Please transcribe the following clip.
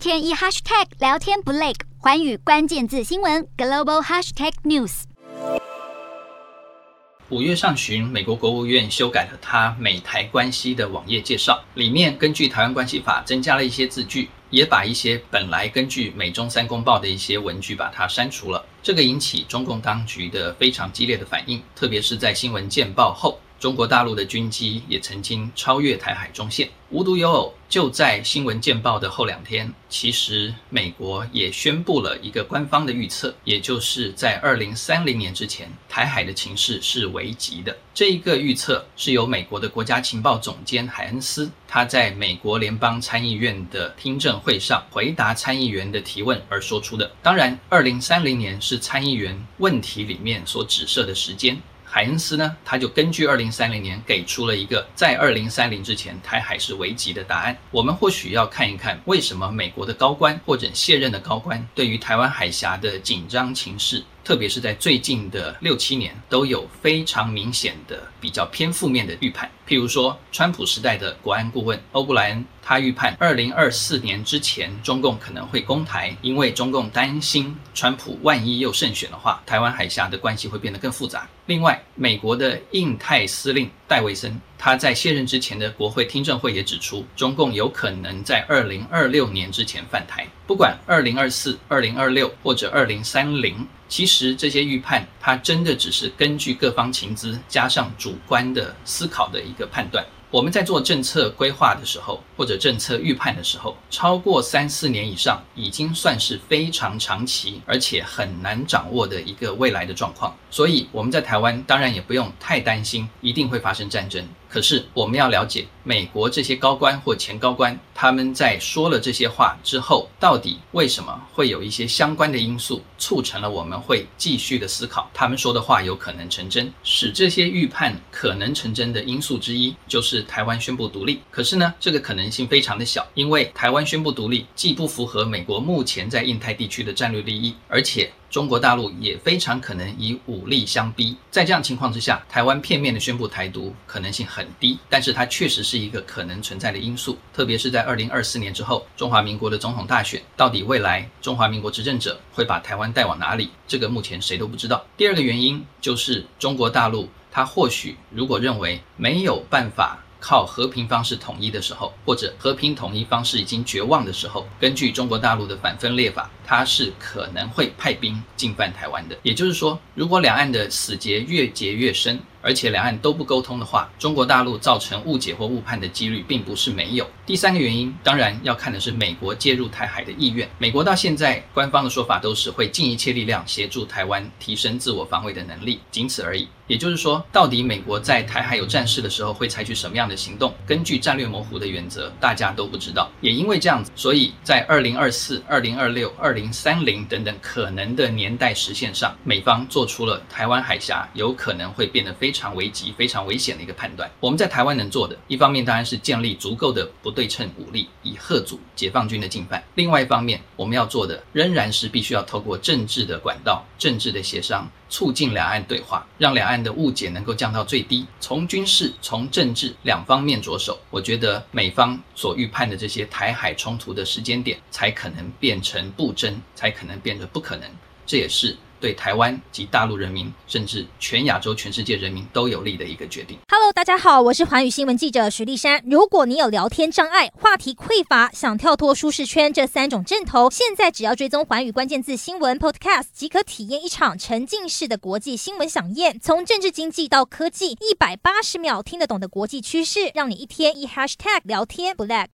天一 hashtag 聊天不累，环宇关键字新闻 global hashtag news。五月上旬，美国国务院修改了它美台关系的网页介绍，里面根据《台湾关系法》增加了一些字句，也把一些本来根据美中三公报的一些文句把它删除了。这个引起中共当局的非常激烈的反应，特别是在新闻见报后。中国大陆的军机也曾经超越台海中线。无独有偶，就在新闻见报的后两天，其实美国也宣布了一个官方的预测，也就是在二零三零年之前，台海的情势是危急的。这一个预测是由美国的国家情报总监海恩斯，他在美国联邦参议院的听证会上回答参议员的提问而说出的。当然，二零三零年是参议员问题里面所指涉的时间。海恩斯呢，他就根据二零三零年给出了一个在二零三零之前台海是危急的答案。我们或许要看一看，为什么美国的高官或者卸任的高官对于台湾海峡的紧张情势，特别是在最近的六七年，都有非常明显的比较偏负面的预判。譬如说，川普时代的国安顾问欧布莱恩，他预判二零二四年之前中共可能会攻台，因为中共担心川普万一又胜选的话，台湾海峡的关系会变得更复杂。另外，美国的印太司令戴维森，他在卸任之前的国会听证会也指出，中共有可能在二零二六年之前犯台，不管二零二四、二零二六或者二零三零。其实这些预判，它真的只是根据各方情资加上主观的思考的一个判断。我们在做政策规划的时候，或者政策预判的时候，超过三四年以上，已经算是非常长期，而且很难掌握的一个未来的状况。所以我们在台湾当然也不用太担心一定会发生战争。可是我们要了解美国这些高官或前高官，他们在说了这些话之后，到底为什么会有一些相关的因素促成了我们会继续的思考，他们说的话有可能成真，使这些预判可能成真的因素之一，就是台湾宣布独立。可是呢，这个可能性非常的小，因为台湾宣布独立既不符合美国目前在印太地区的战略利益，而且。中国大陆也非常可能以武力相逼，在这样情况之下，台湾片面的宣布台独可能性很低，但是它确实是一个可能存在的因素，特别是在二零二四年之后，中华民国的总统大选，到底未来中华民国执政者会把台湾带往哪里？这个目前谁都不知道。第二个原因就是中国大陆，它或许如果认为没有办法。靠和平方式统一的时候，或者和平统一方式已经绝望的时候，根据中国大陆的反分裂法，它是可能会派兵进犯台湾的。也就是说，如果两岸的死结越结越深，而且两岸都不沟通的话，中国大陆造成误解或误判的几率并不是没有。第三个原因，当然要看的是美国介入台海的意愿。美国到现在官方的说法都是会尽一切力量协助台湾提升自我防卫的能力，仅此而已。也就是说，到底美国在台海有战事的时候会采取什么样的行动？根据战略模糊的原则，大家都不知道。也因为这样子，所以在二零二四、二零二六、二零三零等等可能的年代实现上，美方做出了台湾海峡有可能会变得非非常危急、非常危险的一个判断。我们在台湾能做的，一方面当然是建立足够的不对称武力，以吓阻解放军的进犯；另外一方面，我们要做的仍然是必须要透过政治的管道、政治的协商。促进两岸对话，让两岸的误解能够降到最低。从军事、从政治两方面着手，我觉得美方所预判的这些台海冲突的时间点，才可能变成不争，才可能变得不可能。这也是。对台湾及大陆人民，甚至全亚洲、全世界人民都有利的一个决定。Hello，大家好，我是寰宇新闻记者徐丽珊。如果你有聊天障碍、话题匮乏，想跳脱舒适圈这三种阵头，现在只要追踪寰宇关键字新闻 Podcast，即可体验一场沉浸式的国际新闻饗宴。从政治经济到科技，一百八十秒听得懂的国际趋势，让你一天一 Hashtag 聊天不 lag。